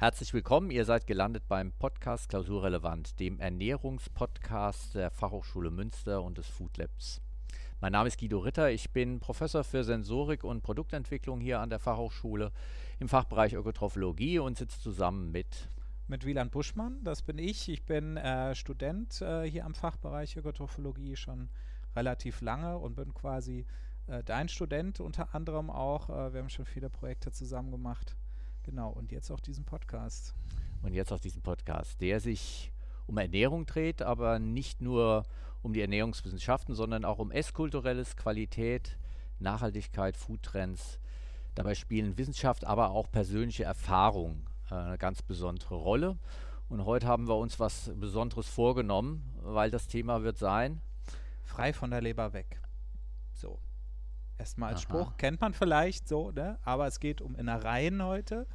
Herzlich willkommen, ihr seid gelandet beim Podcast Klausurrelevant, dem Ernährungspodcast der Fachhochschule Münster und des Food Labs. Mein Name ist Guido Ritter, ich bin Professor für Sensorik und Produktentwicklung hier an der Fachhochschule im Fachbereich Ökotrophologie und sitze zusammen mit mit Wieland Buschmann, das bin ich. Ich bin äh, Student äh, hier am Fachbereich Ökotrophologie schon relativ lange und bin quasi äh, dein Student unter anderem auch. Äh, wir haben schon viele Projekte zusammen gemacht. Genau, und jetzt auch diesen Podcast. Und jetzt auch diesen Podcast, der sich um Ernährung dreht, aber nicht nur um die Ernährungswissenschaften, sondern auch um Esskulturelles, Qualität, Nachhaltigkeit, Foodtrends. Dabei spielen Wissenschaft, aber auch persönliche Erfahrungen äh, eine ganz besondere Rolle. Und heute haben wir uns was Besonderes vorgenommen, weil das Thema wird sein. Frei von der Leber weg. So. Erstmal als Aha. Spruch, kennt man vielleicht so, ne? aber es geht um Innereien heute.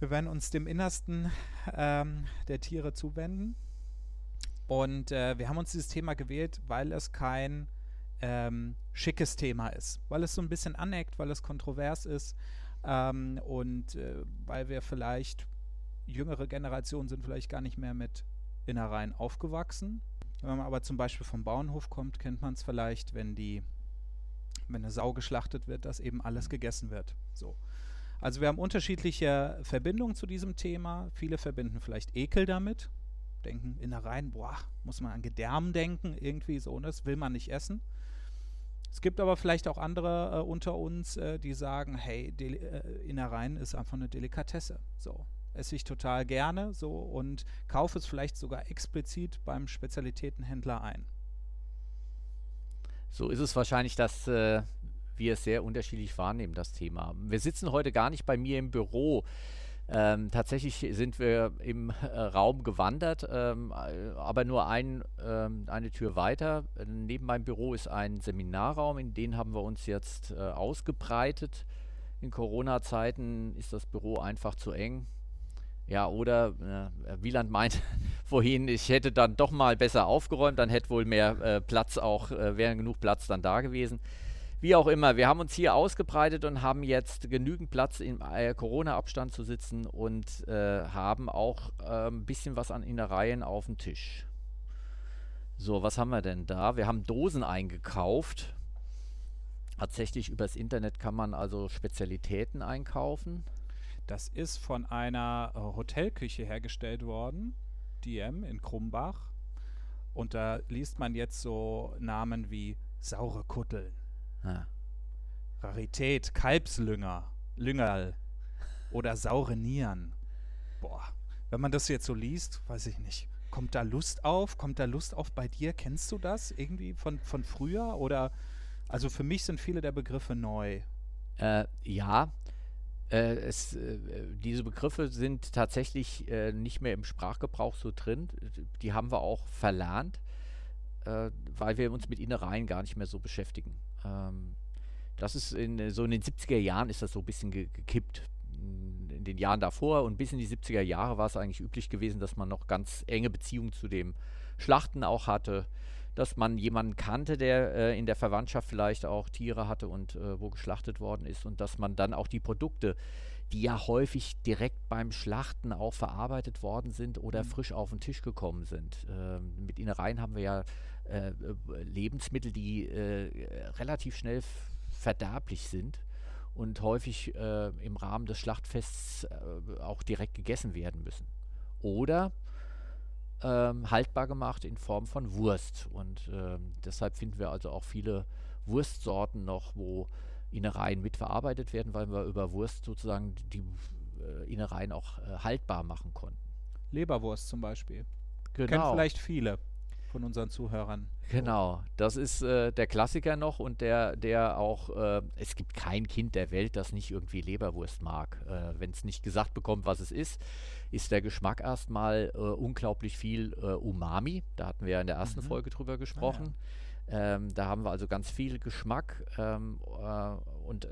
Wir werden uns dem Innersten ähm, der Tiere zuwenden. Und äh, wir haben uns dieses Thema gewählt, weil es kein ähm, schickes Thema ist, weil es so ein bisschen aneckt, weil es kontrovers ist ähm, und äh, weil wir vielleicht jüngere Generationen sind vielleicht gar nicht mehr mit Innereien aufgewachsen. Wenn man aber zum Beispiel vom Bauernhof kommt, kennt man es vielleicht, wenn die wenn eine Sau geschlachtet wird, dass eben alles gegessen wird. So. Also wir haben unterschiedliche Verbindungen zu diesem Thema. Viele verbinden vielleicht Ekel damit, denken Innereien, boah, muss man an Gedärm denken, irgendwie so, und das will man nicht essen. Es gibt aber vielleicht auch andere äh, unter uns, äh, die sagen, hey, Deli äh, Innereien ist einfach eine Delikatesse. So, esse ich total gerne so und kaufe es vielleicht sogar explizit beim Spezialitätenhändler ein. So ist es wahrscheinlich, dass äh, wir es sehr unterschiedlich wahrnehmen, das Thema. Wir sitzen heute gar nicht bei mir im Büro. Ähm, tatsächlich sind wir im äh, Raum gewandert, ähm, aber nur ein, ähm, eine Tür weiter. Neben meinem Büro ist ein Seminarraum, in den haben wir uns jetzt äh, ausgebreitet. In Corona-Zeiten ist das Büro einfach zu eng. Ja, oder äh, Wieland meint vorhin, ich hätte dann doch mal besser aufgeräumt, dann hätte wohl mehr äh, Platz auch, äh, wäre genug Platz dann da gewesen. Wie auch immer, wir haben uns hier ausgebreitet und haben jetzt genügend Platz im äh, Corona-Abstand zu sitzen und äh, haben auch ein ähm, bisschen was an Innereien auf dem Tisch. So, was haben wir denn da? Wir haben Dosen eingekauft. Tatsächlich übers Internet kann man also Spezialitäten einkaufen. Das ist von einer äh, Hotelküche hergestellt worden, DM in Krumbach. Und da liest man jetzt so Namen wie saure Kutteln, ja. Rarität, Kalbslünger, Lüngerl oder saure Nieren. Boah, wenn man das jetzt so liest, weiß ich nicht. Kommt da Lust auf? Kommt da Lust auf bei dir? Kennst du das irgendwie von, von früher? Oder also für mich sind viele der Begriffe neu. Äh, ja, äh, es, äh, diese Begriffe sind tatsächlich äh, nicht mehr im Sprachgebrauch so drin. Die haben wir auch verlernt, äh, weil wir uns mit Innereien gar nicht mehr so beschäftigen. Ähm, das ist in, so in den 70er Jahren ist das so ein bisschen ge gekippt. In den Jahren davor und bis in die 70er Jahre war es eigentlich üblich gewesen, dass man noch ganz enge Beziehungen zu dem Schlachten auch hatte dass man jemanden kannte, der äh, in der Verwandtschaft vielleicht auch Tiere hatte und äh, wo geschlachtet worden ist und dass man dann auch die Produkte, die ja häufig direkt beim Schlachten auch verarbeitet worden sind oder mhm. frisch auf den Tisch gekommen sind. Ähm, mit Innereien haben wir ja äh, äh Lebensmittel, die äh, relativ schnell verderblich sind und häufig äh, im Rahmen des Schlachtfests auch direkt gegessen werden müssen. Oder ähm, haltbar gemacht in Form von Wurst. Und ähm, deshalb finden wir also auch viele Wurstsorten noch, wo Innereien mitverarbeitet werden, weil wir über Wurst sozusagen die äh, Innereien auch äh, haltbar machen konnten. Leberwurst zum Beispiel. Genau. Kennen vielleicht viele von unseren Zuhörern. Genau, das ist äh, der Klassiker noch und der, der auch, äh, es gibt kein Kind der Welt, das nicht irgendwie Leberwurst mag. Äh, Wenn es nicht gesagt bekommt, was es ist, ist der Geschmack erstmal äh, unglaublich viel äh, Umami. Da hatten wir ja in der ersten mhm. Folge drüber gesprochen. Ah, ja. ähm, da haben wir also ganz viel Geschmack ähm, äh, und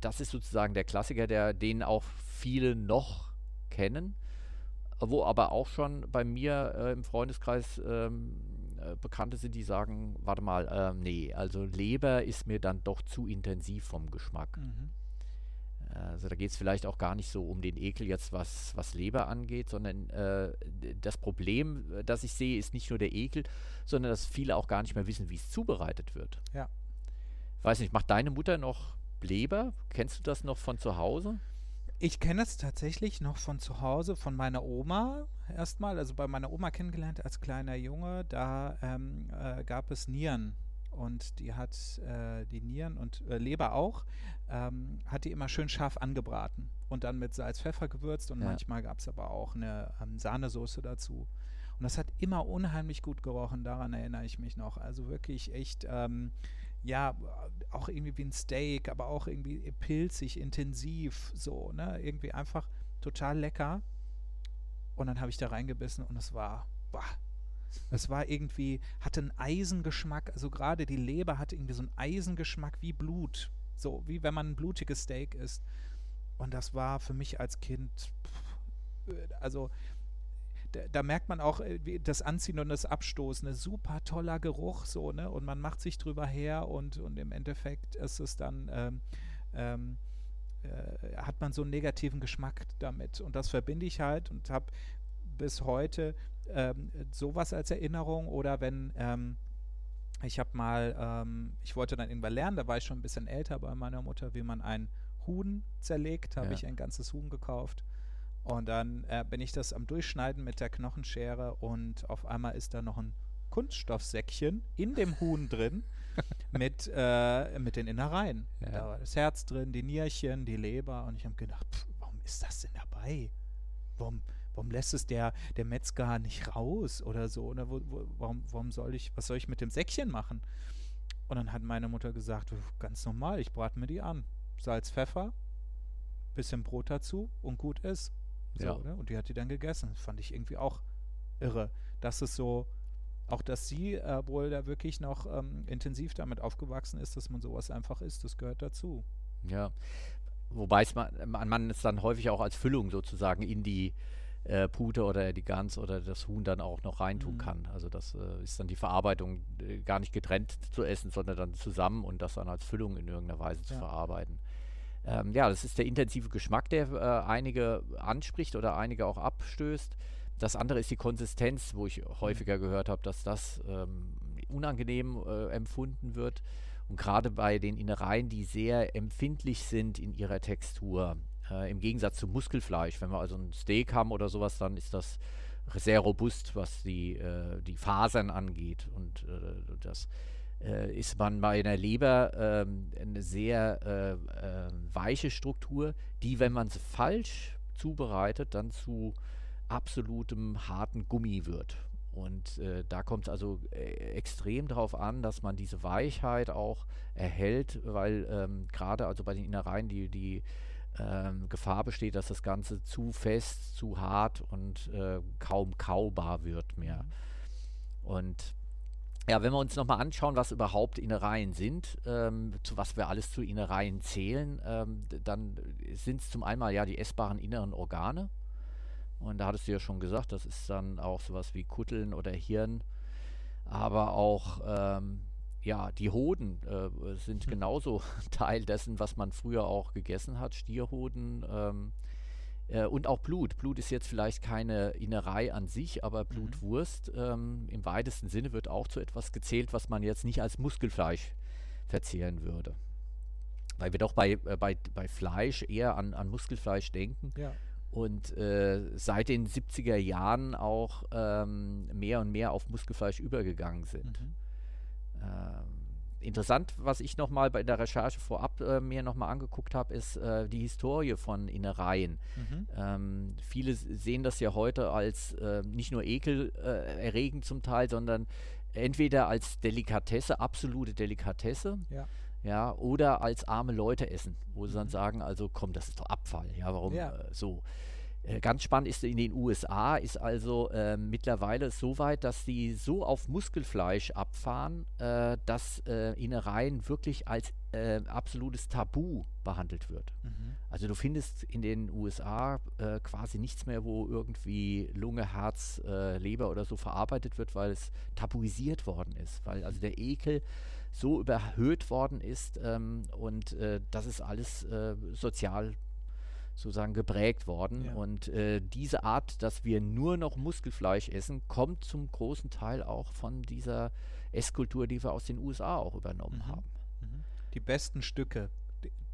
das ist sozusagen der Klassiker, der den auch viele noch kennen wo aber auch schon bei mir äh, im Freundeskreis ähm, äh, Bekannte sind, die sagen, warte mal, äh, nee, also Leber ist mir dann doch zu intensiv vom Geschmack. Mhm. Also da geht es vielleicht auch gar nicht so um den Ekel jetzt, was, was Leber angeht, sondern äh, das Problem, das ich sehe, ist nicht nur der Ekel, sondern dass viele auch gar nicht mehr wissen, wie es zubereitet wird. Ja. Weiß nicht, macht deine Mutter noch Leber? Kennst du das noch von zu Hause? Ich kenne es tatsächlich noch von zu Hause, von meiner Oma erstmal. Also bei meiner Oma kennengelernt als kleiner Junge. Da ähm, äh, gab es Nieren und die hat äh, die Nieren und äh, Leber auch, ähm, hat die immer schön scharf angebraten und dann mit Salz, Pfeffer gewürzt und ja. manchmal gab es aber auch eine ähm, Sahnesoße dazu. Und das hat immer unheimlich gut gerochen, daran erinnere ich mich noch. Also wirklich echt, ähm, ja, auch irgendwie wie ein Steak, aber auch irgendwie pilzig, intensiv, so, ne? Irgendwie einfach total lecker. Und dann habe ich da reingebissen und es war, boah, es war irgendwie, hatte einen Eisengeschmack, also gerade die Leber hatte irgendwie so einen Eisengeschmack wie Blut. So, wie wenn man ein blutiges Steak isst. Und das war für mich als Kind, also da, merkt man auch äh, das Anziehen und das Abstoßen, ein super toller Geruch, so, ne? Und man macht sich drüber her und, und im Endeffekt ist es dann, ähm, ähm, äh, hat man so einen negativen Geschmack damit. Und das verbinde ich halt und habe bis heute ähm, sowas als Erinnerung oder wenn ähm, ich habe mal, ähm, ich wollte dann irgendwann lernen, da war ich schon ein bisschen älter bei meiner Mutter, wie man ein Huhn zerlegt, habe ja. ich ein ganzes Huhn gekauft. Und dann äh, bin ich das am Durchschneiden mit der Knochenschere und auf einmal ist da noch ein Kunststoffsäckchen in dem Huhn drin mit, äh, mit den Innereien. Ja. Da war das Herz drin, die Nierchen, die Leber und ich habe gedacht, pff, warum ist das denn dabei? Warum, warum lässt es der, der Metzger nicht raus oder so? Oder wo, wo, warum, warum soll ich, was soll ich mit dem Säckchen machen? Und dann hat meine Mutter gesagt, ganz normal, ich brate mir die an. Salz, Pfeffer, bisschen Brot dazu und gut ist. So, ja. ne? Und die hat die dann gegessen. Das fand ich irgendwie auch irre. Das ist so, auch dass sie äh, wohl da wirklich noch ähm, intensiv damit aufgewachsen ist, dass man sowas einfach isst, das gehört dazu. Ja, wobei man, man es dann häufig auch als Füllung sozusagen in die äh, Pute oder die Gans oder das Huhn dann auch noch reintun mhm. kann. Also das äh, ist dann die Verarbeitung äh, gar nicht getrennt zu essen, sondern dann zusammen und das dann als Füllung in irgendeiner Weise ja. zu verarbeiten. Ähm, ja, das ist der intensive Geschmack, der äh, einige anspricht oder einige auch abstößt. Das andere ist die Konsistenz, wo ich mhm. häufiger gehört habe, dass das ähm, unangenehm äh, empfunden wird. Und gerade bei den Innereien, die sehr empfindlich sind in ihrer Textur, äh, Im Gegensatz zum Muskelfleisch. Wenn wir also ein Steak haben oder sowas, dann ist das sehr robust, was die, äh, die Fasern angeht. Und äh, das äh, ist man bei einer Leber ähm, eine sehr äh, äh, weiche Struktur, die, wenn man sie falsch zubereitet, dann zu absolutem harten Gummi wird. Und äh, da kommt es also äh, extrem darauf an, dass man diese Weichheit auch erhält, weil ähm, gerade also bei den Innereien die, die ähm, Gefahr besteht, dass das Ganze zu fest, zu hart und äh, kaum kaubar wird mehr. Mhm. Und ja, wenn wir uns nochmal anschauen, was überhaupt Innereien sind, ähm, zu was wir alles zu Innereien zählen, ähm, dann sind es zum einen ja die essbaren inneren Organe. Und da hattest du ja schon gesagt, das ist dann auch sowas wie Kutteln oder Hirn, aber auch ähm, ja, die Hoden äh, sind hm. genauso Teil dessen, was man früher auch gegessen hat, Stierhoden ähm, äh, und auch Blut. Blut ist jetzt vielleicht keine Innerei an sich, aber mhm. Blutwurst ähm, im weitesten Sinne wird auch zu etwas gezählt, was man jetzt nicht als Muskelfleisch verzehren würde. Weil wir doch bei, äh, bei, bei Fleisch eher an, an Muskelfleisch denken. Ja. Und äh, seit den 70er Jahren auch ähm, mehr und mehr auf Muskelfleisch übergegangen sind. Mhm. Ähm, interessant, was ich nochmal bei der Recherche vorab äh, mir nochmal angeguckt habe, ist äh, die Historie von Innereien. Mhm. Ähm, viele sehen das ja heute als äh, nicht nur ekelerregend zum Teil, sondern entweder als Delikatesse, absolute Delikatesse. Ja. Ja, oder als arme Leute essen, wo sie dann mhm. sagen, also komm, das ist doch Abfall, ja, warum ja. Äh, so? Äh, ganz spannend ist in den USA, ist also äh, mittlerweile so weit, dass die so auf Muskelfleisch abfahren, äh, dass äh, Innereien wirklich als äh, absolutes Tabu behandelt wird. Mhm. Also du findest in den USA äh, quasi nichts mehr, wo irgendwie Lunge, Herz, Leber oder so verarbeitet wird, weil es tabuisiert worden ist, weil also der Ekel so überhöht worden ist ähm, und das ist alles sozial sozusagen geprägt worden. Ja. Und äh, diese Art, dass wir nur noch Muskelfleisch essen, kommt zum großen Teil auch von dieser Esskultur, die wir aus den USA auch übernommen mhm. haben. Mhm. Die besten Stücke.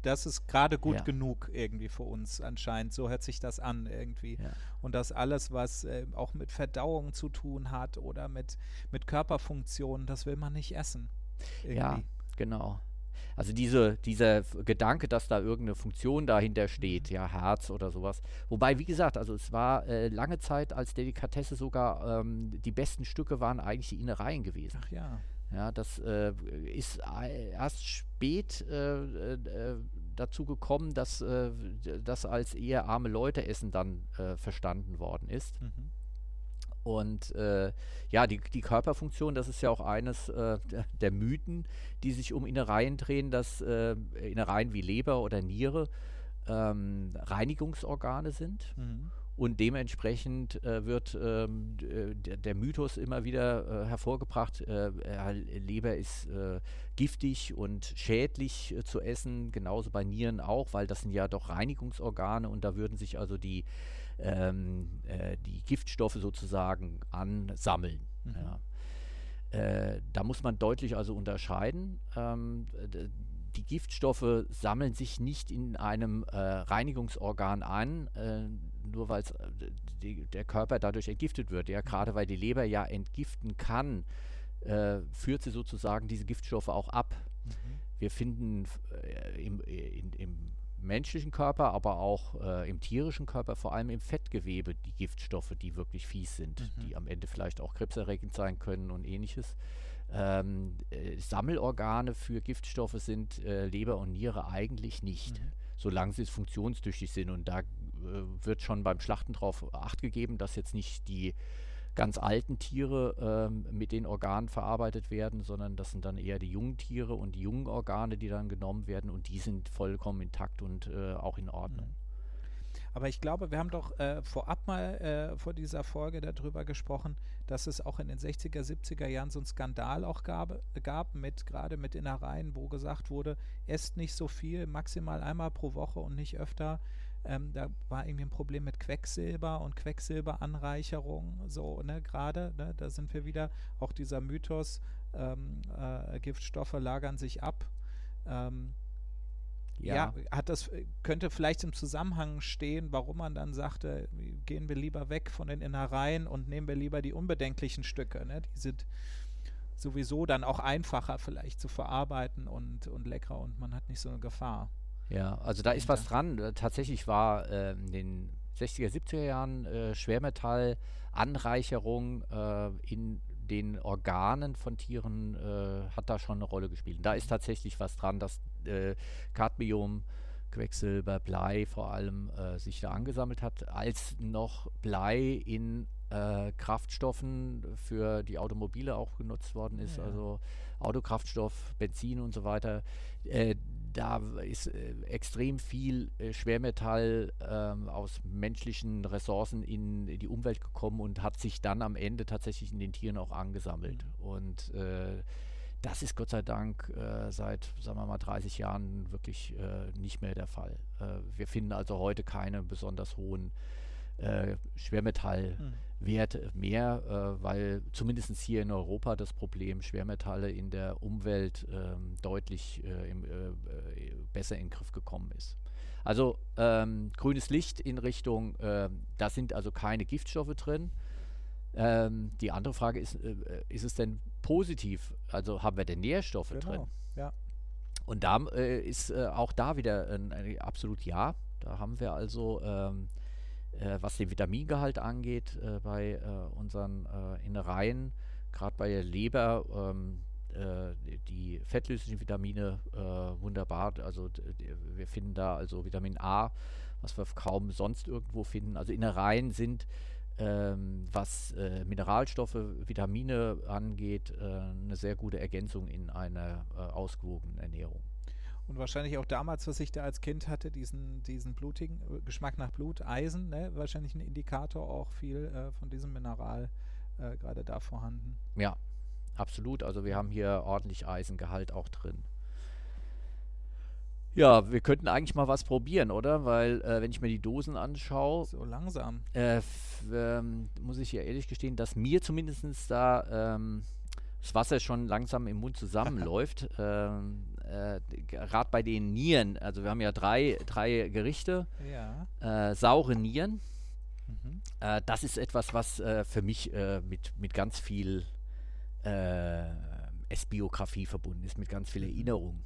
Das ist gerade gut ja. genug irgendwie für uns anscheinend. So hört sich das an irgendwie. Ja. Und das alles, was äh, auch mit Verdauung zu tun hat oder mit, mit Körperfunktionen, das will man nicht essen. Irgendwie. Ja, genau. Also diese, dieser Gedanke, dass da irgendeine Funktion dahinter steht, ja, Herz oder sowas. Wobei, wie gesagt, also es war äh, lange Zeit als Delikatesse sogar, ähm, die besten Stücke waren eigentlich die Innereien gewesen. Ach ja. Ja, das äh, ist erst spät äh, äh, dazu gekommen, dass äh, das als eher arme Leute essen dann äh, verstanden worden ist. Mhm. Und äh, ja, die, die Körperfunktion, das ist ja auch eines äh, der, Mythen, die sich um Innereien drehen, dass äh, Innereien wie Leber oder Niere ähm, Reinigungsorgane sind. Mhm. Und dementsprechend äh, wird ähm, äh, der, Mythos immer wieder äh, hervorgebracht, Leber ist giftig und schädlich zu essen, genauso bei Nieren auch, weil das sind ja doch Reinigungsorgane und da würden sich also die ähm, äh, die Giftstoffe sozusagen ansammeln. Mhm. Ja. Äh, da muss man deutlich also unterscheiden. Ähm, die Giftstoffe sammeln sich nicht in einem äh, Reinigungsorgan an, äh, nur weil äh, der Körper dadurch entgiftet wird. Ja, mhm. gerade weil die Leber ja entgiften kann, äh, führt sie sozusagen diese Giftstoffe auch ab. Mhm. Wir finden äh, im, in, im menschlichen Körper, aber auch äh, im tierischen Körper, vor allem im Fettgewebe, die Giftstoffe, die wirklich fies sind, mhm. die am Ende vielleicht auch krebserregend sein können und ähnliches. Ähm, äh, Sammelorgane für Giftstoffe sind äh, Leber und Niere eigentlich nicht, mhm. solange sie funktionstüchtig sind. Und da äh, wird schon beim Schlachten darauf Acht gegeben, dass jetzt nicht die ganz alten Tiere ähm, mit den Organen verarbeitet werden, sondern das sind dann eher die jungen Tiere und die jungen Organe, die dann genommen werden und die sind vollkommen intakt und äh, auch in Ordnung. Mhm. Aber ich glaube, wir haben doch äh, vorab mal äh, vor dieser Folge darüber gesprochen, dass es auch in den 60er, 70er Jahren so einen Skandal auch gab, gab mit gerade mit Innereien, wo gesagt wurde, esst nicht so viel, maximal einmal pro Woche und nicht öfter. Ähm, da war irgendwie ein Problem mit Quecksilber und Quecksilberanreicherung, so, ne, gerade, ne, da sind wir wieder, auch dieser Mythos, ähm, äh, Giftstoffe lagern sich ab. Ähm, ja. ja. hat das, könnte vielleicht im Zusammenhang stehen, warum man dann sagte, gehen wir lieber weg von den Innereien und nehmen wir lieber die unbedenklichen Stücke, ne? Die sind sowieso dann auch einfacher vielleicht zu verarbeiten und, und leckerer und man hat nicht so eine Gefahr. Ja, also da ist was dran. Äh, tatsächlich war äh, in den 60er, 70er Jahren äh, Schwermetallanreicherung äh, in den Organen von Tieren äh, hat da schon eine Rolle gespielt. Und da ist tatsächlich was dran, dass äh, Cadmium, Quecksilber, Blei vor allem äh, sich da angesammelt hat, als noch Blei in Kraftstoffen für die Automobile auch genutzt worden ist, ja. also Autokraftstoff, Benzin und so weiter da ist äh, extrem viel äh, Schwermetall ähm, aus menschlichen Ressourcen in, in, die Umwelt gekommen und hat sich dann am Ende tatsächlich in den Tieren auch angesammelt. Mhm. Und äh, das ist Gott sei Dank äh, seit, sagen wir mal, 30 Jahren wirklich äh, nicht mehr der Fall. Äh, wir finden also heute keine besonders hohen Schwermetall- mhm. Wert mehr, äh, weil zumindest hier in Europa das Problem Schwermetalle in der Umwelt ähm, deutlich äh, im, äh, äh, besser in den Griff gekommen ist. Also ähm, grünes Licht in Richtung, ähm, da sind also keine Giftstoffe drin. Ähm, die andere Frage ist, äh, ist es denn positiv? Also haben wir denn Nährstoffe genau, drin? Ja. Und da äh, ist auch da wieder ein, ein, absolut ja. Da haben wir also ähm, äh, was den Vitamingehalt angeht, äh, bei äh, unseren äh, Innereien, gerade bei der Leber, ähm, äh, die fettlöslichen Vitamine wunderbar. Also wir finden da also Vitamin A, was wir kaum sonst irgendwo finden. Also Innereien sind ähm, was äh, Mineralstoffe, Vitamine angeht, äh, eine sehr gute Ergänzung in einer äh, ausgewogenen Ernährung. Und wahrscheinlich auch damals, was ich da als Kind hatte, diesen, diesen blutigen äh, Geschmack nach Blut, Eisen, ne? wahrscheinlich ein Indikator auch viel äh, von diesem Mineral äh, gerade da vorhanden. Ja, absolut. Also wir haben hier ordentlich Eisengehalt auch drin. Ja, wir könnten eigentlich mal was probieren, oder? Weil, äh, wenn ich mir die Dosen anschaue, So langsam. äh, ähm, muss ich ja ehrlich gestehen, dass mir zumindest da ähm, das Wasser schon langsam im Mund zusammenläuft. ähm, äh, Gerade bei den Nieren, also wir haben ja drei, drei Gerichte, Ja. äh, saure Nieren. Mhm. Äh, das ist etwas, was äh, für mich äh, mit, mit ganz viel äh, S-Biografie verbunden ist, mit ganz viel Erinnerung.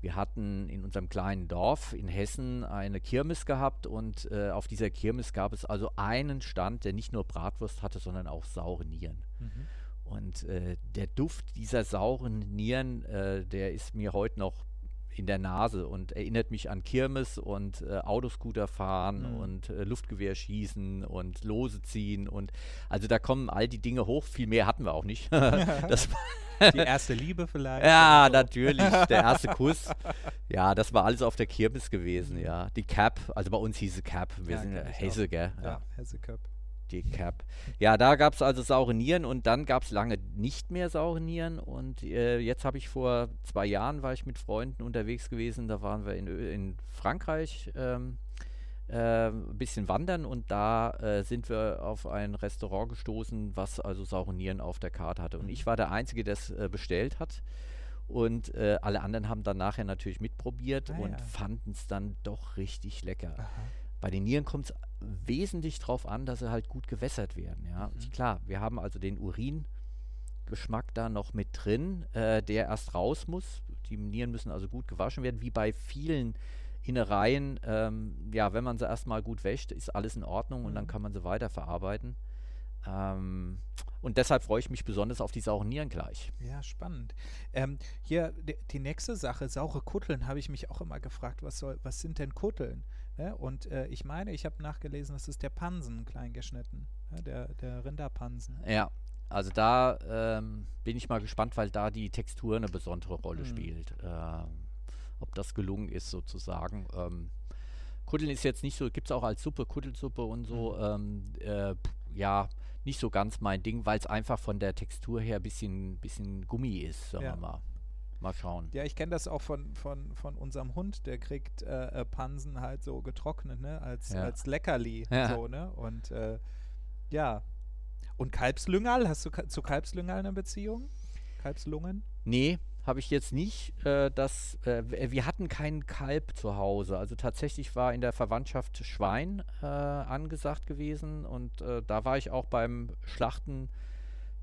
Wir hatten in unserem kleinen Dorf in Hessen eine Kirmes gehabt und äh, auf dieser Kirmes gab es also einen Stand, der nicht nur Bratwurst hatte, sondern auch saure Nieren. Mhm. Und äh, der Duft dieser sauren Nieren, äh, der ist mir heute noch in der Nase und erinnert mich an Kirmes und äh, Autoscooter fahren Mhm. und äh, Luftgewehr schießen und Lose ziehen und also da kommen all die Dinge hoch. Viel mehr hatten wir auch nicht. das war, Die erste Liebe vielleicht. ja, natürlich. Der erste Kuss. Ja, das war alles auf der Kirmes gewesen, ja. Die Cap, also bei uns hieß es Cap. Wir Ja, sind ja. Hesse, gell? Ja, Hesseköp. Die Cap. Ja, da gab es also saure Nieren und dann gab es lange nicht mehr saure Nieren. Und äh, jetzt habe ich vor zwei Jahren war ich mit Freunden unterwegs gewesen. Da waren wir in, Ö in Frankreich ähm, äh, ein bisschen wandern und da äh, sind wir auf ein Restaurant gestoßen, was also saure Nieren auf der Karte hatte. Und Mhm. ich war der Einzige, der es äh, bestellt hat. Und äh, alle anderen haben dann nachher natürlich mitprobiert Ah, und ja. fanden es dann doch richtig lecker. Aha. Bei den Nieren kommt es wesentlich darauf an, dass sie halt gut gewässert werden. Ja, Mhm. Klar, wir haben also den Uringeschmack da noch mit drin, äh, der erst raus muss. Die Nieren müssen also gut gewaschen werden, wie bei vielen Innereien. Ähm, ja, wenn man sie erstmal gut wäscht, ist alles in Ordnung und dann Mhm. kann man sie weiterverarbeiten. Ähm, und deshalb freue ich mich besonders auf die sauren Nieren gleich. Ja, spannend. Ähm, hier die, die nächste Sache, saure Kutteln, habe ich mich auch immer gefragt, was soll, was sind denn Kutteln? Ne? Und äh, ich meine, ich habe nachgelesen, das ist der Pansen klein geschnitten, ja, der, der Rinderpansen. Ja, also da ähm, bin ich mal gespannt, weil da die Textur eine besondere Rolle Mhm. spielt. Ähm, ob das gelungen ist, sozusagen. Ähm, Kutteln ist jetzt nicht so, gibt es auch als Suppe, Kuttelsuppe und so. Ähm, äh, ja, nicht so ganz mein Ding, weil es einfach von der Textur her ein bisschen, bisschen Gummi ist, sagen Ja. wir mal. Mal schauen. Ja, ich kenne das auch von, von, von unserem Hund, der kriegt äh, äh, Pansen halt so getrocknet, ne, als, Ja. als Leckerli, Ja. so, ne, und äh, ja. Und Kalbslüngerl, hast du ka zu Kalbslüngerl eine Beziehung? Kalbslungen? Nee, habe ich jetzt nicht. Äh, das, äh, wir hatten keinen Kalb zu Hause. Also tatsächlich war in der Verwandtschaft Schwein äh, angesagt gewesen und äh, da war ich auch beim Schlachten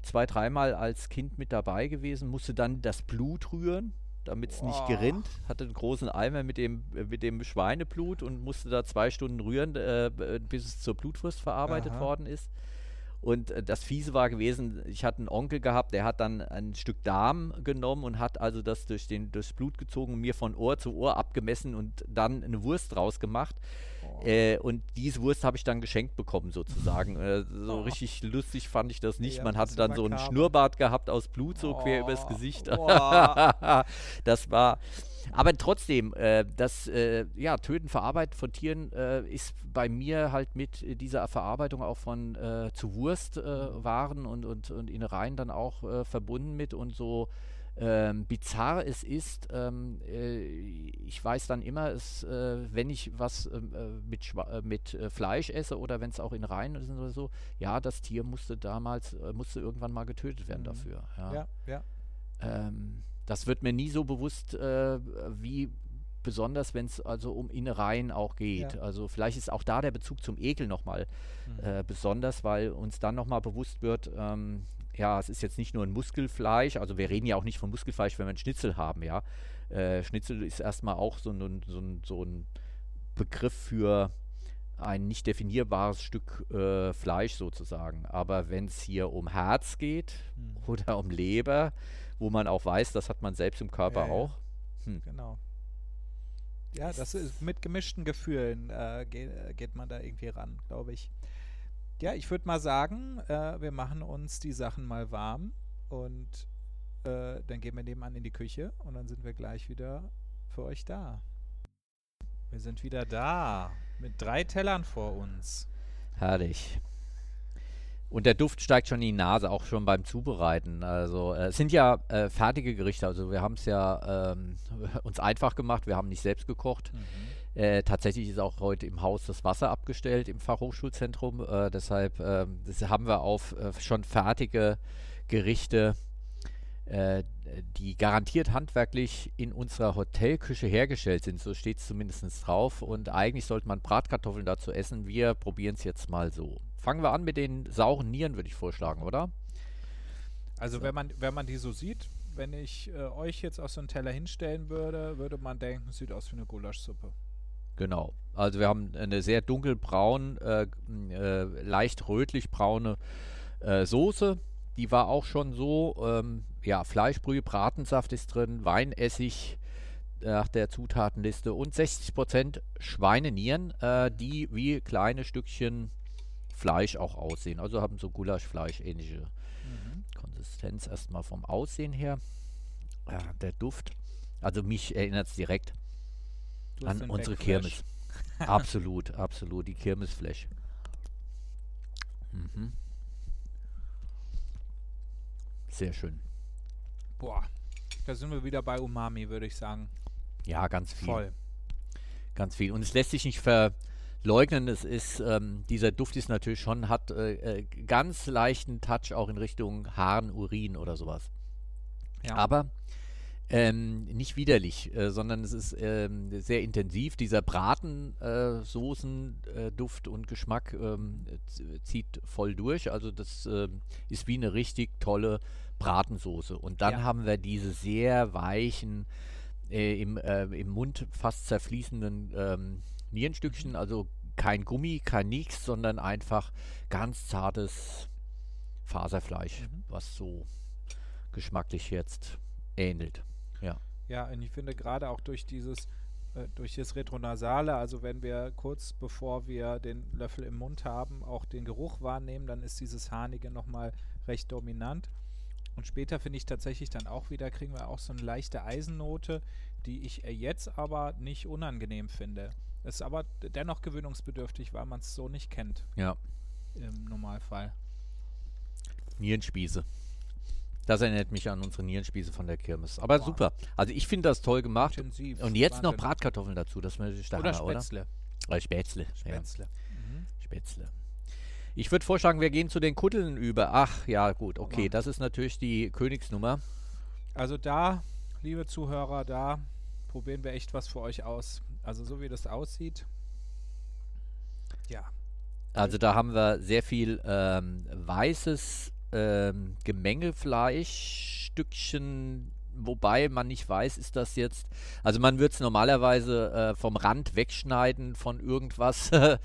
zwei, dreimal als Kind mit dabei gewesen, musste dann das Blut rühren, damit es nicht gerinnt. Hatte einen großen Eimer mit dem, äh, mit dem Schweineblut und musste da zwei Stunden rühren, äh, b- bis es zur Blutwurst verarbeitet Aha. worden ist. Und äh, das Fiese war gewesen, ich hatte einen Onkel gehabt, der hat dann ein Stück Darm genommen und hat also das durch den, durchs Blut gezogen und mir von Ohr zu Ohr abgemessen und dann eine Wurst draus gemacht. Oh. Äh, und diese Wurst habe ich dann geschenkt bekommen, sozusagen. Äh, so Oh. richtig lustig fand ich das nicht. Ja, Man hatte dann so ein makaber. Schnurrbart gehabt aus Blut, so quer übers Oh, Gesicht. boah. das war. Aber trotzdem, äh, das äh, ja, Töten, Verarbeiten von Tieren äh, ist bei mir halt mit dieser Verarbeitung auch von äh, zu Wurstwaren und, und, und Innereien dann auch verbunden mit und so ähm, bizarr es ist, ähm, äh, ich weiß dann immer, es, äh, wenn ich was ähm, äh, mit, Schwa- äh, mit äh, Fleisch esse oder wenn es auch in Reihen ist oder so, ja, das Tier musste damals, äh, musste irgendwann mal getötet werden Mhm. dafür. Ja. Ja, ja. Ähm, das wird mir nie so bewusst, wie besonders, wenn es also um Innereien auch geht. Ja. Also vielleicht ist auch da der Bezug zum Ekel nochmal Mhm. äh, besonders, weil uns dann nochmal bewusst wird, ähm, ja, es ist jetzt nicht nur ein Muskelfleisch, also wir reden ja auch nicht von Muskelfleisch, wenn wir einen Schnitzel haben, ja. Äh, Schnitzel ist erstmal auch so ein, so ein, so ein Begriff für ein nicht definierbares Stück äh, Fleisch sozusagen. Aber wenn es hier um Herz geht Mhm. oder um Leber, wo man auch weiß, das hat man selbst im Körper Ja, auch. Hm. Genau. Ja, das ist mit gemischten Gefühlen äh, ge äh, geht man da irgendwie ran, glaube ich. Ja, ich würde mal sagen, äh, wir machen uns die Sachen mal warm und äh, dann gehen wir nebenan in die Küche und dann sind wir gleich wieder für euch da. Wir sind wieder da mit drei Tellern vor uns. Herrlich. Und der Duft steigt schon in die Nase, auch schon beim Zubereiten. Also äh, es sind ja äh, fertige Gerichte. Also wir haben es ja ähm, uns einfach gemacht. Wir haben nicht selbst gekocht. Mhm. Äh, tatsächlich ist auch heute im Haus das Wasser abgestellt im Fachhochschulzentrum. Äh, deshalb ähm, haben wir auf äh, schon fertige Gerichte, äh, die garantiert handwerklich in unserer Hotelküche hergestellt sind. So steht es zumindest drauf. Und eigentlich sollte man Bratkartoffeln dazu essen. Wir probieren es jetzt mal so. Fangen wir an mit den sauren Nieren, würde ich vorschlagen, oder? Also so. wenn man wenn man die so sieht, wenn ich äh, euch jetzt auf so einen Teller hinstellen würde, würde man denken, sieht aus wie eine Gulaschsuppe. Genau. Also wir haben eine sehr dunkelbraun, äh, äh, leicht rötlich-braune äh, Soße. Die war auch schon so, ähm, ja, Fleischbrühe, Bratensaft ist drin, Weinessig nach der Zutatenliste und 60% Schweinenieren, äh, die wie kleine Stückchen Fleisch auch aussehen. Also haben so Gulaschfleisch ähnliche mhm. Konsistenz erstmal vom Aussehen her. Ja, der Duft. Also mich erinnert es direkt an unsere Kirmes. absolut, absolut. Die Kirmesflash. Mhm. Sehr schön. Boah, da sind wir wieder bei Umami, würde ich sagen. Ja, ganz viel. Voll. Ganz viel. Und es lässt sich nicht ver, leugnen. Es ist, ähm, dieser Duft ist natürlich schon, hat äh, äh, ganz leichten Touch auch in Richtung Haaren, Urin oder sowas. Ja. Aber ähm, nicht widerlich, äh, sondern es ist ähm, sehr intensiv. Dieser Bratensoßen-Duft äh, und Geschmack ähm, zieht voll durch. Also das ähm, ist wie eine richtig tolle Bratensoße. Und dann ja. haben wir diese sehr weichen, äh, im, äh, im Mund fast zerfließenden ähm, Nierenstückchen, also kein Gummi, kein Nix, sondern einfach ganz zartes Faserfleisch, mhm. was so geschmacklich jetzt ähnelt. Ja. Und ich finde gerade auch durch dieses äh, durch das Retronasale, also wenn wir kurz bevor wir den Löffel im Mund haben, auch den Geruch wahrnehmen, dann ist dieses Harnige nochmal recht dominant. Und später finde ich tatsächlich dann auch wieder, kriegen wir auch so eine leichte Eisennote, die ich jetzt aber nicht unangenehm finde. Ist aber dennoch gewöhnungsbedürftig, weil man es so nicht kennt. Ja. Im Normalfall. Nierenspieße. Das erinnert mich an unsere Nierenspieße von der Kirmes. Aber Boah. super. Also ich finde das toll gemacht. Intensiv. Und jetzt Wahnsinn. noch Bratkartoffeln dazu. Das ist der oder Hammer, Spätzle. Oder? Spätzle. Spätzle. Ja. Mhm. Spätzle. Ich würde vorschlagen, wir gehen zu den Kutteln über. Ach, ja, gut, okay. Das ist natürlich die Königsnummer. Also da, liebe Zuhörer, da probieren wir echt was für euch aus. Also so wie das aussieht. Ja. Also da haben wir sehr viel ähm, weißes ähm, Gemengefleischstückchen wobei man nicht weiß, ist das jetzt, also man würde es normalerweise äh, vom Rand wegschneiden von irgendwas. genau.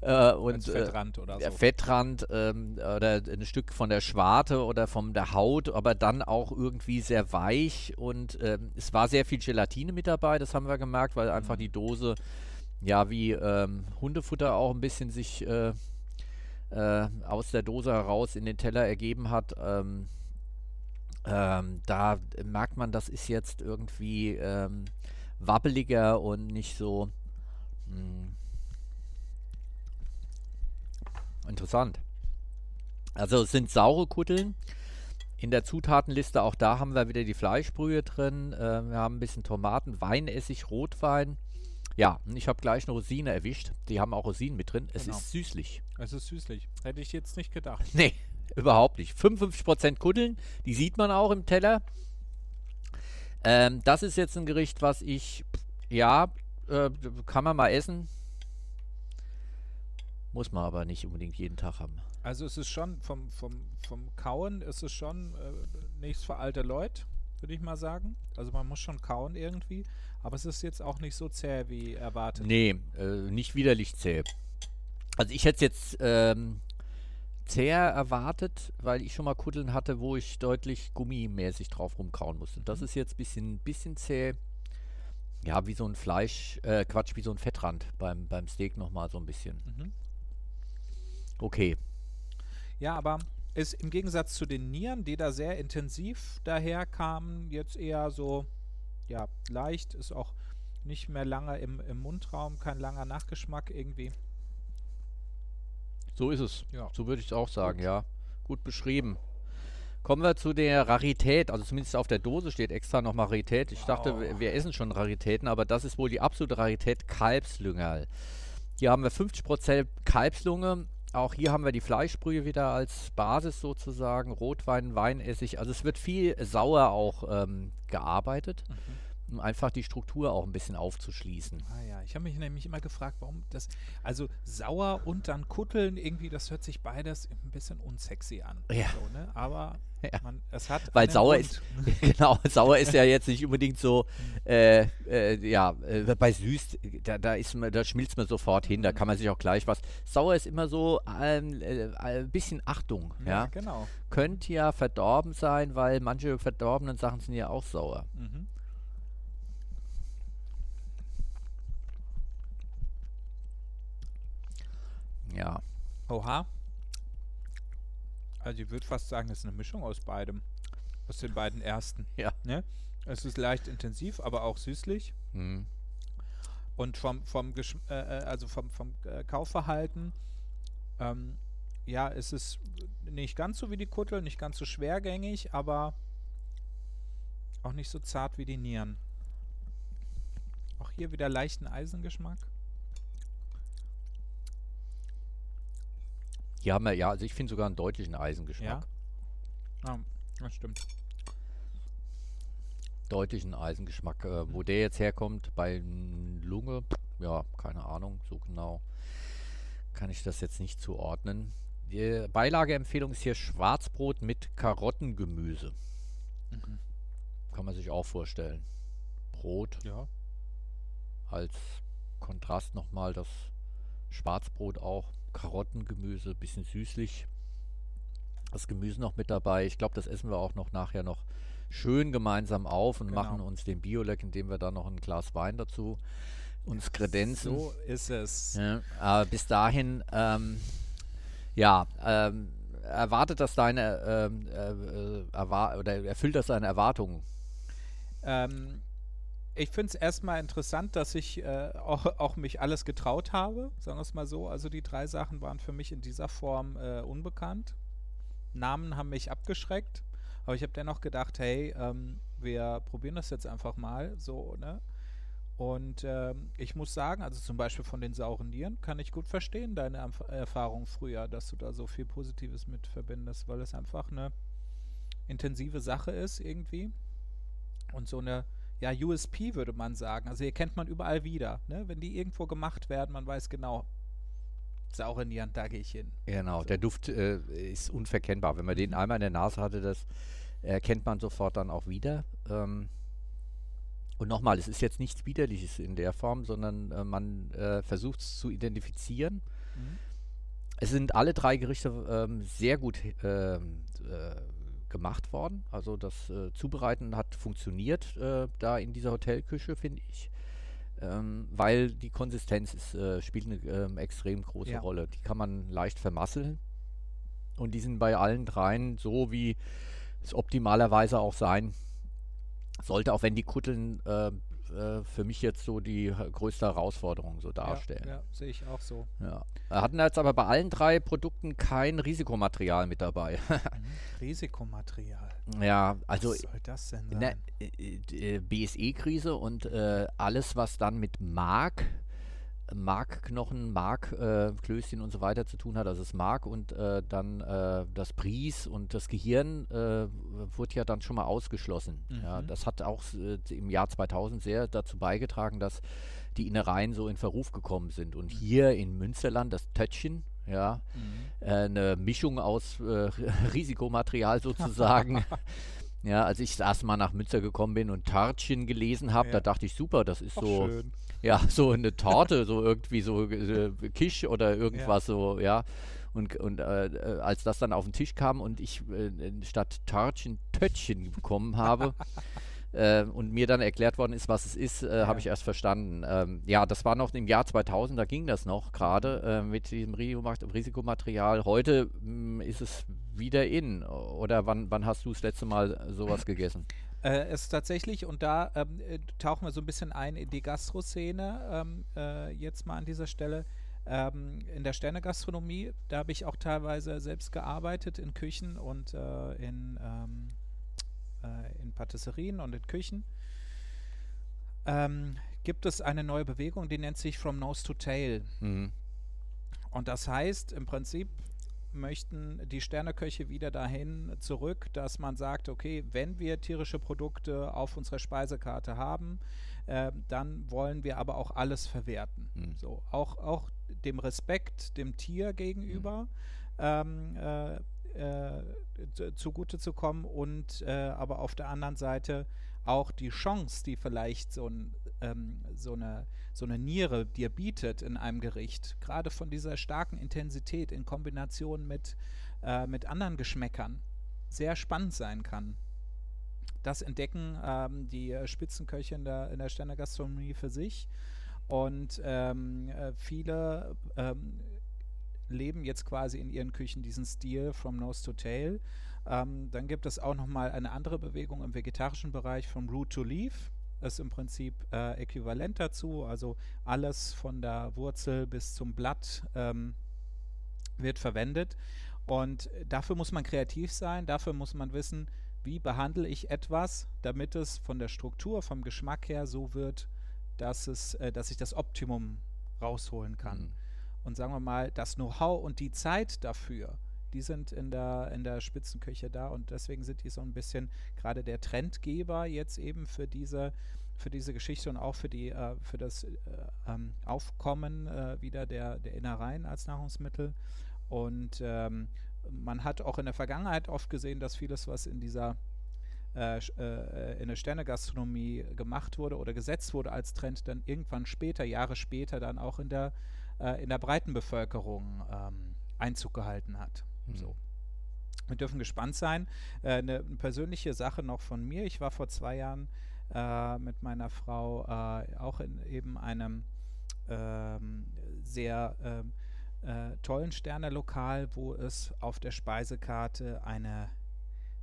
äh, und, äh, Fettrand oder so. Fettrand ähm, oder ein Stück von der Schwarte oder von der Haut, aber dann auch irgendwie sehr weich und ähm, es war sehr viel Gelatine mit dabei, das haben wir gemerkt, weil einfach mhm. die Dose ja wie ähm, Hundefutter auch ein bisschen sich äh, äh, aus der Dose heraus in den Teller ergeben hat. Ähm, ähm, da merkt man, das ist jetzt irgendwie ähm, wabbeliger und nicht so mh, hm, interessant. Also es sind saure Kutteln. In der Zutatenliste, auch da haben wir wieder die Fleischbrühe drin. Äh, wir haben ein bisschen Tomaten, Weinessig, Rotwein. Ja, ich habe gleich eine Rosine erwischt. Die haben auch Rosinen mit drin. Es genau. ist süßlich. Es ist süßlich. Hätte ich jetzt nicht gedacht. Nee, Überhaupt nicht. 55% Kuddeln, die sieht man auch im Teller. Ähm, das ist jetzt ein Gericht, was ich, ja, äh, kann man mal essen. Muss man aber nicht unbedingt jeden Tag haben. Also es ist schon vom, vom, vom Kauen, ist es schon äh, nichts für alte Leute, würde ich mal sagen. Also man muss schon kauen irgendwie, aber es ist jetzt auch nicht so zäh wie erwartet. Nee, äh, nicht widerlich zäh. Also ich hätte es jetzt ähm, zäher erwartet, weil ich schon mal Kuddeln hatte, wo ich deutlich gummimäßig drauf rumkauen musste. Das mhm. ist jetzt ein bisschen, bisschen zäh. Ja, wie so ein Fleisch, äh, Quatsch, wie so ein Fettrand beim, beim Steak nochmal so ein bisschen. Mhm. Okay. Ja, aber ist im Gegensatz zu den Nieren, die da sehr intensiv daherkamen, jetzt eher so, ja, leicht, ist auch nicht mehr lange im, im Mundraum, kein langer Nachgeschmack irgendwie. So ist es. Ja. So würde ich es auch sagen, Gut. ja. Gut beschrieben. Kommen wir zu der Rarität. Also zumindest auf der Dose steht extra noch mal Rarität. Ich wow. dachte, wir, wir, essen schon Raritäten, aber das ist wohl die absolute Rarität Kalbslüngerl. Hier haben wir 50% Kalbslunge. Auch hier haben wir die Fleischbrühe wieder als Basis sozusagen. Rotwein, Weinessig. Also es wird viel sauer auch ähm, gearbeitet. Mhm um einfach die Struktur auch ein bisschen aufzuschließen. Ah ja, ich habe mich nämlich immer gefragt, warum das, also sauer und dann kutteln, irgendwie, das hört sich beides ein bisschen unsexy an. Ja. So, ne? Aber ja. man, es hat. Weil sauer Grund. ist, genau, sauer ist ja jetzt nicht unbedingt so, äh, äh, ja, äh, bei süß, da, da, ist man, da schmilzt man sofort hin, da kann man sich auch gleich was. Sauer ist immer so ähm, äh, ein bisschen Achtung, ja, ja. genau. Könnte ja verdorben sein, weil manche verdorbenen Sachen sind ja auch sauer. Mhm. Ja. Oha. Also ich würde fast sagen, es ist eine Mischung aus beidem. Aus den beiden ersten. Ja. Ne? Es ist leicht intensiv, aber auch süßlich. Mhm. Und vom, vom, Gesch äh, äh also vom, vom äh, Kaufverhalten, ähm, ja, es ist nicht ganz so wie die Kuttel, nicht ganz so schwergängig, aber auch nicht so zart wie die Nieren. Auch hier wieder leichten Eisengeschmack. Hier haben wir, ja, also ich finde sogar einen deutlichen Eisengeschmack. Ja, ah, das stimmt. Deutlichen Eisengeschmack. Äh, wo der jetzt herkommt, bei Lunge, ja, keine Ahnung, so genau kann ich das jetzt nicht zuordnen. Die Beilageempfehlung ist hier Schwarzbrot mit Karottengemüse. Mhm. Kann man sich auch vorstellen. Brot. Ja. Als Kontrast nochmal das Schwarzbrot auch. Karottengemüse, bisschen süßlich. Das Gemüse noch mit dabei. Ich glaube, das essen wir auch noch nachher noch schön gemeinsam auf und genau. machen uns den Bioleck, indem wir da noch ein Glas Wein dazu uns kredenzen. So ist es. Ja, aber bis dahin, ähm, ja, ähm, erwartet das deine, ähm, äh, äh, oder erfüllt das deine Erwartungen? Ähm, ich finde es erstmal interessant, dass ich äh, auch, auch, mich alles getraut habe, sagen wir es mal so. Also die drei Sachen waren für mich in dieser Form äh, unbekannt. Namen haben mich abgeschreckt, aber ich habe dennoch gedacht, hey, ähm, wir probieren das jetzt einfach mal so, ne? Und ähm, ich muss sagen, also zum Beispiel von den sauren Nieren kann ich gut verstehen, deine Erf Erfahrung früher, dass du da so viel Positives mit verbindest, weil es einfach eine intensive Sache ist irgendwie. Und so eine ja, USP würde man sagen. Also hier kennt man überall wieder. Ne? Wenn die irgendwo gemacht werden, man weiß genau, saure Nieren, da gehe ich hin. Genau, so. der Duft äh, ist unverkennbar. Wenn man den mhm. einmal in der Nase hatte, das erkennt man sofort dann auch wieder. Ähm, und nochmal, es ist jetzt nichts Widerliches in der Form, sondern äh, man äh, versucht es zu identifizieren. Mhm. Es sind alle drei Gerichte ähm, sehr gut ähm, äh, gemacht worden. Also das äh, Zubereiten hat funktioniert äh, da in dieser Hotelküche, finde ich. Ähm, weil die Konsistenz ist, äh, spielt eine ähm, extrem große ja. Rolle. Die kann man leicht vermasseln. Und die sind bei allen dreien so, wie es optimalerweise auch sein sollte, auch wenn die Kutteln äh, äh, für mich jetzt so die größte Herausforderung so darstellen. Ja, ja sehe ich auch so. Ja. Wir hatten jetzt aber bei allen drei Produkten kein Risikomaterial mit dabei. Mhm. Risikomaterial? Ja, also was soll das denn sein? Äh, äh, BSE-Krise und äh, alles, was dann mit Mark Markknochen, Markklößchen äh, und so weiter zu tun hat, also das Mark und äh, dann äh, das Pries und das Gehirn äh, wurde ja dann schon mal ausgeschlossen. Mhm. Ja, das hat auch äh, im Jahr 2000 sehr dazu beigetragen, dass die Innereien so in Verruf gekommen sind. Und mhm. hier in Münsterland das Tötchen, ja, mhm. Äh, eine Mischung aus Risikomaterial sozusagen. Ja, als ich das erste Mal nach Münster gekommen bin und Tartchen gelesen habe, ja. da dachte ich, super, das ist Ach, so, schön. Ja, so eine Torte, so irgendwie so äh, Kisch oder irgendwas ja. so, ja. Und, und äh, äh, als das dann auf den Tisch kam und ich äh, statt Tartchen Tötchen bekommen habe, äh, und mir dann erklärt worden ist, was es ist, äh, ja. habe ich erst verstanden. Ähm, ja, das war noch im Jahr 2000, da ging das noch gerade äh, mit diesem Risikomaterial. Heute mh, mm, ist es wieder in. Oder wann, wann hast du das letzte Mal sowas gegessen? Äh, es ist tatsächlich, und da ähm, äh, tauchen wir so ein bisschen ein in die Gastroszene, ähm, äh, jetzt mal an dieser Stelle. ähm, in der Sternegastronomie, da habe ich auch teilweise selbst gearbeitet in Küchen und äh, in, ähm, äh, in Patisserien und in Küchen. Ähm, gibt es eine neue Bewegung, die nennt sich From Nose to Tail. Mhm. Und das heißt im Prinzip, möchten die Sterneköche wieder dahin zurück, dass man sagt, okay, wenn wir tierische Produkte auf unserer Speisekarte haben, äh, dann wollen wir aber auch alles verwerten. Mhm. So, auch, auch dem Respekt dem Tier gegenüber mhm. ähm, äh, äh, zugute zu kommen und äh, aber auf der anderen Seite auch die Chance, die vielleicht so, ein, ähm, so, eine, so eine Niere dir bietet in einem Gericht, gerade von dieser starken Intensität in Kombination mit, äh, mit anderen Geschmäckern, sehr spannend sein kann. Das entdecken ähm, die äh, Spitzenköche in der, in der Sternegastronomie für sich. Und ähm, äh, viele ähm, leben jetzt quasi in ihren Küchen diesen Stil from nose to tail. Ähm, dann gibt es auch nochmal eine andere Bewegung im vegetarischen Bereich from root to leaf. Ist im Prinzip äh, äquivalent dazu. Also alles von der Wurzel bis zum Blatt ähm, wird verwendet. Und dafür muss man kreativ sein. Dafür muss man wissen, wie behandle ich etwas, damit es von der Struktur, vom Geschmack her so wird, dass, es, äh, dass ich das Optimum rausholen kann. Mhm. Und sagen wir mal, das Know-how und die Zeit dafür, die sind in der, in der Spitzenküche da und deswegen sind die so ein bisschen gerade der Trendgeber jetzt eben für diese, für diese Geschichte und auch für, die, äh, für das äh, ähm, Aufkommen äh, wieder der, der Innereien als Nahrungsmittel. Und ähm, man hat auch in der Vergangenheit oft gesehen, dass vieles, was in dieser äh, äh, in der Sternegastronomie gemacht wurde oder gesetzt wurde als Trend, dann irgendwann später, Jahre später, dann auch in der äh, in der breiten Bevölkerung ähm, Einzug gehalten hat. Mhm. So. Wir dürfen gespannt sein. Äh, eine, eine, persönliche Sache noch von mir. Ich war vor zwei Jahren äh, mit meiner Frau äh, auch in eben einem ähm, sehr ähm, äh, tollen Sternelokal, wo es auf der Speisekarte eine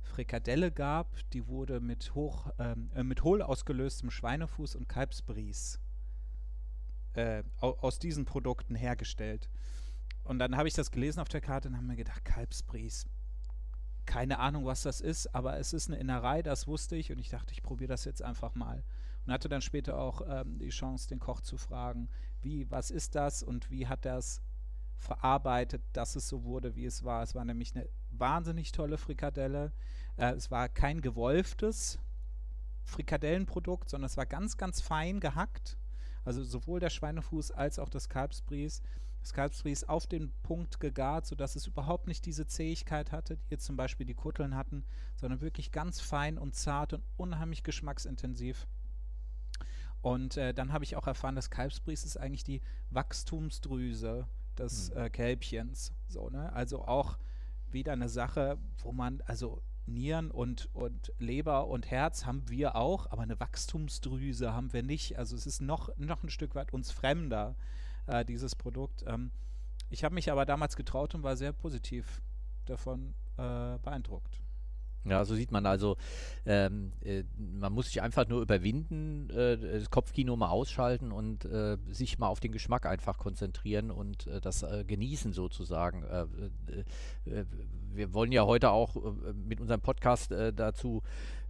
Frikadelle gab, die wurde mit hoch ähm, äh, mit hohl ausgelöstem Schweinefuß und Kalbsbries äh, aus diesen Produkten hergestellt. Und dann habe ich das gelesen auf der Karte und habe mir gedacht, Kalbsbries. Keine Ahnung, was das ist, aber es ist eine Innerei, das wusste ich und ich dachte, ich probiere das jetzt einfach mal. Und hatte dann später auch ähm, die Chance, den Koch zu fragen, wie, was ist das und wie hat das verarbeitet, dass es so wurde, wie es war. Es war nämlich eine wahnsinnig tolle Frikadelle. Äh, es war kein gewolftes Frikadellenprodukt, sondern es war ganz, ganz fein gehackt also sowohl der Schweinefuß als auch das Kalbsbries. Das Kalbsbries auf den Punkt gegart, sodass es überhaupt nicht diese Zähigkeit hatte, die jetzt zum Beispiel die Kutteln hatten, sondern wirklich ganz fein und zart und unheimlich geschmacksintensiv. Und äh, dann habe ich auch erfahren, dass Kalbsbries ist eigentlich die Wachstumsdrüse des mhm. äh, Kälbchens. So, ne? Also auch wieder eine Sache, wo man, also Nieren und, und Leber und Herz haben wir auch, aber eine Wachstumsdrüse haben wir nicht. Also es ist noch, noch ein Stück weit uns fremder, äh, dieses Produkt. Ähm, ich habe mich aber damals getraut und war sehr positiv davon äh, beeindruckt. Ja, so sieht man also, ähm, äh, man muss sich einfach nur überwinden, äh, das Kopfkino mal ausschalten und äh, sich mal auf den Geschmack einfach konzentrieren und äh, das äh, genießen sozusagen. Äh, wir wollen ja heute auch mit unserem Podcast dazu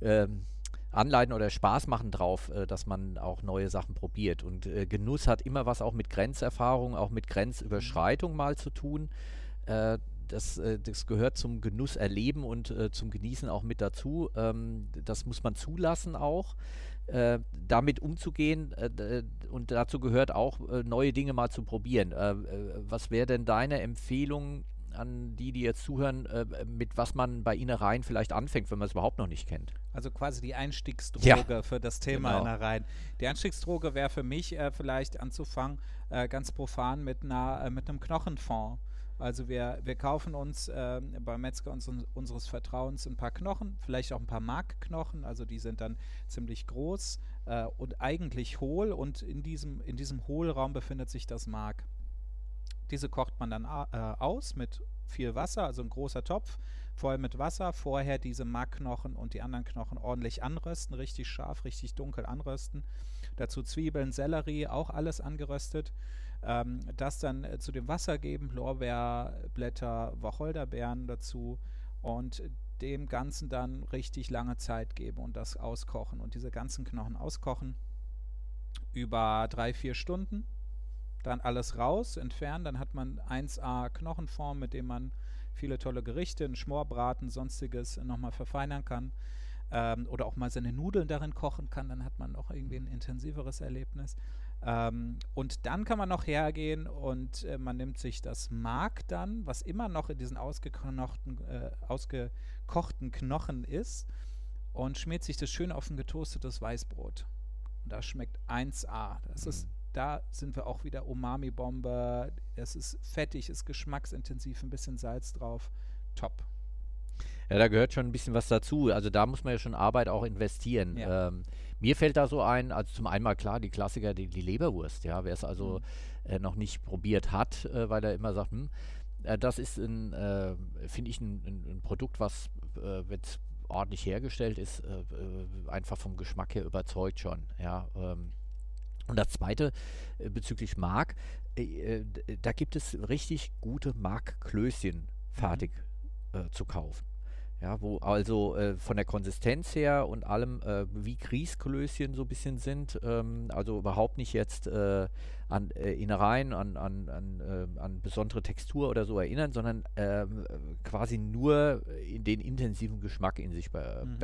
ähm, anleiten oder Spaß machen drauf, dass man auch neue Sachen probiert. Und Genuss hat immer was auch mit Grenzerfahrung, auch mit Grenzüberschreitung mal zu tun das, äh, das gehört zum Genuss erleben und äh, zum Genießen auch mit dazu. Ähm, das muss man zulassen auch. Äh, damit umzugehen äh, und dazu gehört auch, äh, neue Dinge mal zu probieren. Äh, was wäre denn deine Empfehlung an die, die jetzt zuhören, mit was man bei Innereien vielleicht anfängt, wenn man es überhaupt noch nicht kennt? Also quasi die Einstiegsdroge ja. für das Thema genau. Innereien. Die Einstiegsdroge wäre für mich vielleicht anzufangen, ganz profan mit, einer, mit einem Knochenfond. Also wir, wir kaufen uns äh, beim Metzger uns, unseres Vertrauens ein paar Knochen, vielleicht auch ein paar Markknochen, also die sind dann ziemlich groß äh, und eigentlich hohl und in diesem, in diesem Hohlraum befindet sich das Mark. Diese kocht man dann äh, aus mit viel Wasser, also ein großer Topf, voll mit Wasser, vorher diese Markknochen und die anderen Knochen ordentlich anrösten, richtig scharf, richtig dunkel anrösten. Dazu Zwiebeln, Sellerie, auch alles angeröstet. Ähm, das dann äh, zu dem Wasser geben, Lorbeerblätter, Wacholderbeeren dazu und dem Ganzen dann richtig lange Zeit geben und das auskochen und diese ganzen Knochen auskochen über drei, vier Stunden. Dann alles raus, entfernen, dann hat man 1A Knochenform, mit dem man viele tolle Gerichte, einen Schmorbraten, sonstiges nochmal verfeinern kann. Ähm, oder auch mal seine Nudeln darin kochen kann, dann hat man noch irgendwie ein intensiveres Erlebnis. Ähm, und dann kann man noch hergehen und äh, man nimmt sich das Mark dann, was immer noch in diesen ausgekochten, äh, ausgekochten Knochen ist, und schmiert sich das schön auf ein getoastetes Weißbrot. Und das schmeckt 1A. Das mhm. ist, da sind wir auch wieder Umami-Bombe. Es ist fettig, ist geschmacksintensiv, ein bisschen Salz drauf. Top. Ja, da gehört schon ein bisschen was dazu. Also da muss man ja schon Arbeit auch investieren. Ja. Ähm, mir fällt da so ein, also zum einen mal klar, die Klassiker, die, die Leberwurst, ja, wer es also mhm. äh, noch nicht probiert hat, äh, weil er immer sagt, hm, äh, das ist ein, äh, finde ich, ein, ein, ein, Produkt, was, äh, wenn es ordentlich hergestellt ist, äh, einfach vom Geschmack her überzeugt schon, ja. Ähm. Und das zweite bezüglich Mark, da gibt es richtig gute Markklößchen fertig mhm. zu kaufen. Ja, wo also äh, von der Konsistenz her und allem äh, wie Grießklößchen so ein bisschen sind, ähm, also überhaupt nicht jetzt äh, an äh, Innereien, an, an, an, äh, an, besondere Textur oder so erinnern, sondern ähm, quasi nur in den intensiven Geschmack in sich mhm.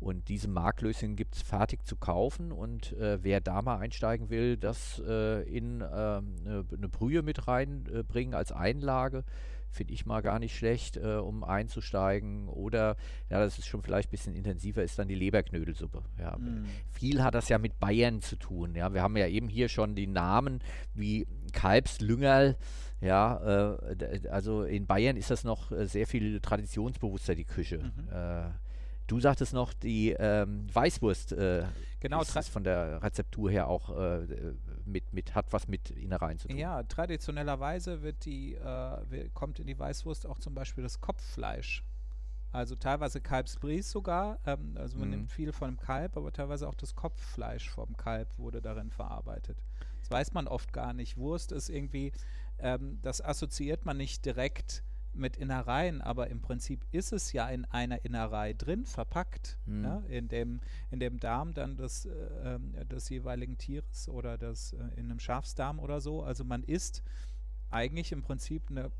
Und diese Marklöschen gibt es fertig zu kaufen und äh, wer da mal einsteigen will, das äh, in eine ähm, ne Brühe mit reinbringen als Einlage finde ich mal gar nicht schlecht, äh, um einzusteigen. Oder, ja, das ist schon vielleicht ein bisschen intensiver, ist dann die Leberknödelsuppe. Ja. Mm. Viel hat das ja mit Bayern zu tun. Ja. Wir haben ja eben hier schon die Namen wie Kalbslüngerl. Ja, äh, also in Bayern ist das noch äh, sehr viel traditionsbewusster, die Küche. Mhm. Du sagtest noch, die ähm, Weißwurst äh, genau, ist von der Rezeptur her auch äh, mit, mit, hat was mit Innereien zu tun. Ja, traditionellerweise wird die, äh, kommt in die Weißwurst auch zum Beispiel das Kopffleisch. Also teilweise Kalbsbries sogar. Ähm, also man mhm. nimmt viel von dem Kalb, aber teilweise auch das Kopffleisch vom Kalb wurde darin verarbeitet. Das weiß man oft gar nicht. Wurst ist irgendwie, ähm, das assoziiert man nicht direkt mit Innereien, aber im Prinzip ist es ja in einer Innerei drin, verpackt, mhm. ne? in, dem, in dem Darm dann des, äh, ähm, des jeweiligen Tieres oder das, äh, in einem Schafsdarm oder so. Also man isst eigentlich im Prinzip eine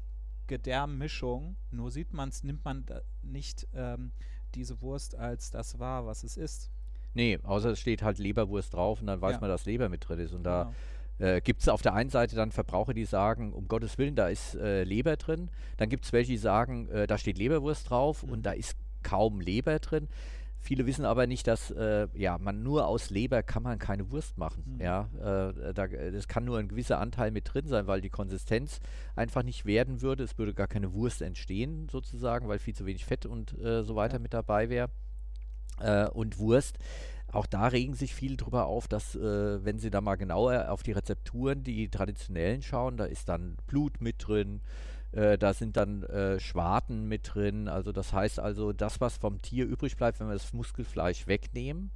Gedärmmischung, nur sieht man es, nimmt man nicht ähm, diese Wurst als das wahr, was es ist. Nee, außer es steht halt Leberwurst drauf und dann weiß ja. man, dass Leber mit drin ist. Und da genau äh, gibt es auf der einen Seite dann Verbraucher, die sagen, um Gottes Willen, da ist äh, Leber drin. Dann gibt es welche, die sagen, äh, da steht Leberwurst drauf mhm. und da ist kaum Leber drin. Viele wissen aber nicht, dass äh, ja, man nur aus Leber kann man keine Wurst machen. Mhm. Ja, äh, da, das kann nur ein gewisser Anteil mit drin sein, weil die Konsistenz einfach nicht werden würde. Es würde gar keine Wurst entstehen, sozusagen, weil viel zu wenig Fett und äh, so weiter ja. mit dabei wäre. Äh, und Wurst auch da regen sich viele drüber auf, dass, äh, wenn sie da mal genauer auf die Rezepturen, die traditionellen schauen, da ist dann Blut mit drin, äh, da sind dann äh, Schwarten mit drin. Also das heißt also, das, was vom Tier übrig bleibt, wenn wir das Muskelfleisch wegnehmen,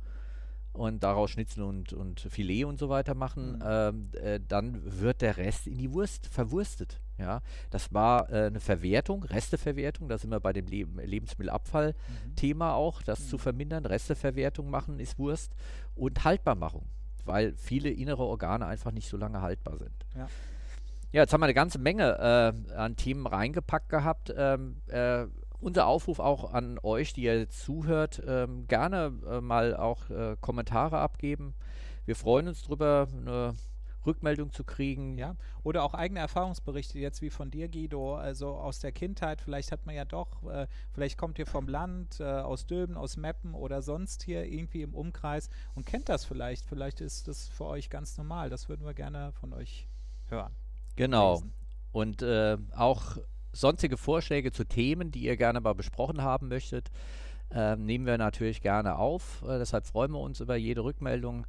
und daraus Schnitzel und, und Filet und so weiter machen, mhm. ähm, äh, dann wird der Rest in die Wurst verwurstet. Ja, das war äh, eine Verwertung, Resteverwertung, da sind wir bei dem Le Lebensmittelabfall-Thema mhm. auch, das mhm. zu vermindern. Resteverwertung machen ist Wurst und Haltbarmachung, weil viele innere Organe einfach nicht so lange haltbar sind. Ja. Ja, jetzt haben wir eine ganze Menge äh, an Themen reingepackt gehabt. Ähm, äh, unser Aufruf auch an euch, die ihr jetzt zuhört, ähm, gerne äh, mal auch äh, Kommentare abgeben. Wir freuen uns darüber, eine Rückmeldung zu kriegen. Ja, oder auch eigene Erfahrungsberichte, jetzt wie von dir, Guido, also aus der Kindheit. Vielleicht hat man ja doch, äh, vielleicht kommt ihr vom Land, äh, aus Döben, aus Meppen oder sonst hier irgendwie im Umkreis und kennt das vielleicht. Vielleicht ist das für euch ganz normal. Das würden wir gerne von euch hören. Genau. Lesen. Und äh, auch sonstige Vorschläge zu Themen, die ihr gerne mal besprochen haben möchtet, äh, nehmen wir natürlich gerne auf. Äh, deshalb freuen wir uns über jede Rückmeldung.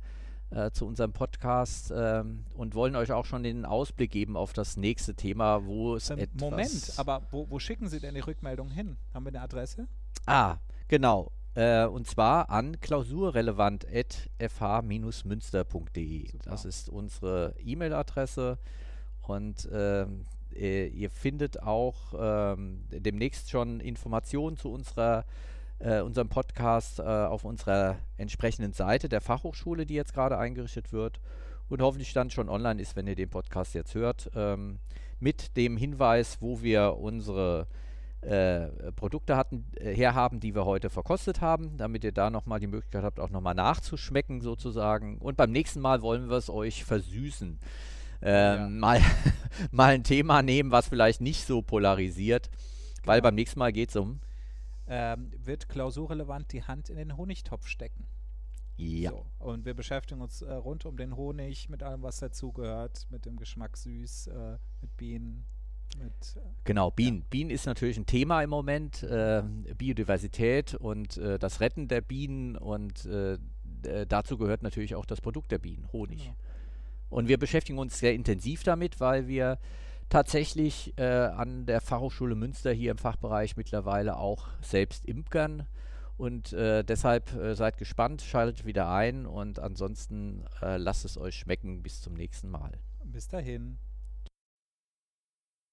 äh, zu unserem Podcast ähm, und wollen euch auch schon den Ausblick geben auf das nächste Thema, wo es Ähm, etwas... Moment, aber wo, wo schicken Sie denn die Rückmeldung hin? Haben wir eine Adresse? Ah, genau. Äh, und zwar an klausurrelevant.fh-münster.de. Das ist unsere E-Mail-Adresse. Und ähm, äh, ihr findet auch ähm, demnächst schon Informationen zu unserer, äh, unserem Podcast äh, auf unserer entsprechenden Seite der Fachhochschule, die jetzt gerade eingerichtet wird und hoffentlich dann schon online ist, wenn ihr den Podcast jetzt hört, ähm, mit dem Hinweis, wo wir unsere äh, Produkte hatten, äh, herhaben, die wir heute verkostet haben, damit ihr da nochmal die Möglichkeit habt, auch nochmal nachzuschmecken sozusagen. Und beim nächsten Mal wollen wir es euch versüßen. Ähm, Ja. mal, mal ein Thema nehmen, was vielleicht nicht so polarisiert, weil Genau. beim nächsten Mal geht es um. Ähm, wird klausurrelevant die Hand in den Honigtopf stecken? Ja. So. Und wir beschäftigen uns äh, rund um den Honig, mit allem, was dazugehört, mit dem Geschmack süß, äh, mit Bienen, mit äh, Genau, Bienen. Bienen ist natürlich ein Thema im Moment. Äh, Biodiversität und äh, das Retten der Bienen und äh, dazu gehört natürlich auch das Produkt der Bienen, Honig. Genau. Und wir beschäftigen uns sehr intensiv damit, weil wir tatsächlich äh, an der Fachhochschule Münster hier im Fachbereich mittlerweile auch selbst imkern. Und äh, deshalb äh, seid gespannt, schaltet wieder ein und ansonsten äh, lasst es euch schmecken. Bis zum nächsten Mal. Bis dahin.